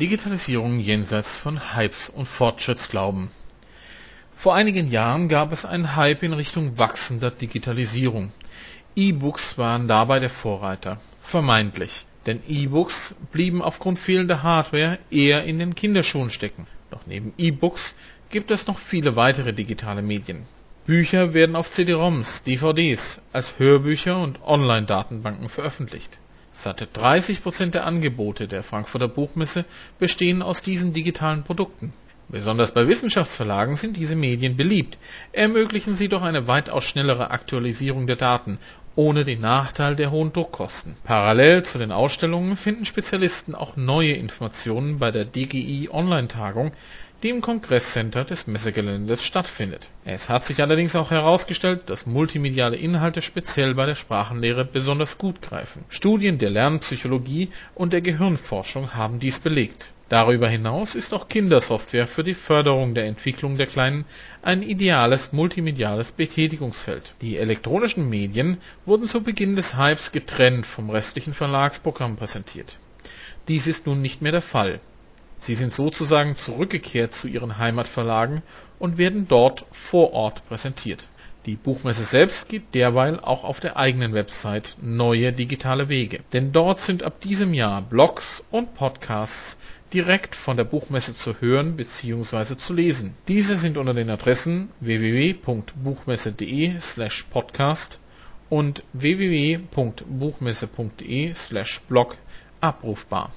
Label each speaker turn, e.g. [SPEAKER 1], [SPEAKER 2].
[SPEAKER 1] Digitalisierung jenseits von Hypes und Fortschrittsglauben. Vor einigen Jahren gab es einen Hype in Richtung wachsender Digitalisierung. E-Books waren dabei der Vorreiter. Vermeintlich. Denn E-Books blieben aufgrund fehlender Hardware eher in den Kinderschuhen stecken. Doch neben E-Books gibt es noch viele weitere digitale Medien. Bücher werden auf CD-ROMs, DVDs, als Hörbücher und Online-Datenbanken veröffentlicht. Satte 30 Prozent der Angebote der Frankfurter Buchmesse bestehen aus diesen digitalen Produkten. Besonders bei Wissenschaftsverlagen sind diese Medien beliebt, ermöglichen sie doch eine weitaus schnellere Aktualisierung der Daten, ohne den Nachteil der hohen Druckkosten. Parallel zu den Ausstellungen finden Spezialisten auch neue Informationen bei der DGI Online-Tagung die im Kongresscenter des Messegeländes stattfindet. Es hat sich allerdings auch herausgestellt, dass multimediale Inhalte speziell bei der Sprachenlehre besonders gut greifen. Studien der Lernpsychologie und der Gehirnforschung haben dies belegt. Darüber hinaus ist auch Kindersoftware für die Förderung der Entwicklung der Kleinen ein ideales multimediales Betätigungsfeld. Die elektronischen Medien wurden zu Beginn des Hypes getrennt vom restlichen Verlagsprogramm präsentiert. Dies ist nun nicht mehr der Fall Sie sind sozusagen zurückgekehrt zu ihren Heimatverlagen und werden dort vor Ort präsentiert. Die Buchmesse selbst geht derweil auch auf der eigenen Website neue digitale Wege, denn dort sind ab diesem Jahr Blogs und Podcasts direkt von der Buchmesse zu hören bzw. zu lesen. Diese sind unter den Adressen www.buchmesse.de/podcast und www.buchmesse.de/blog abrufbar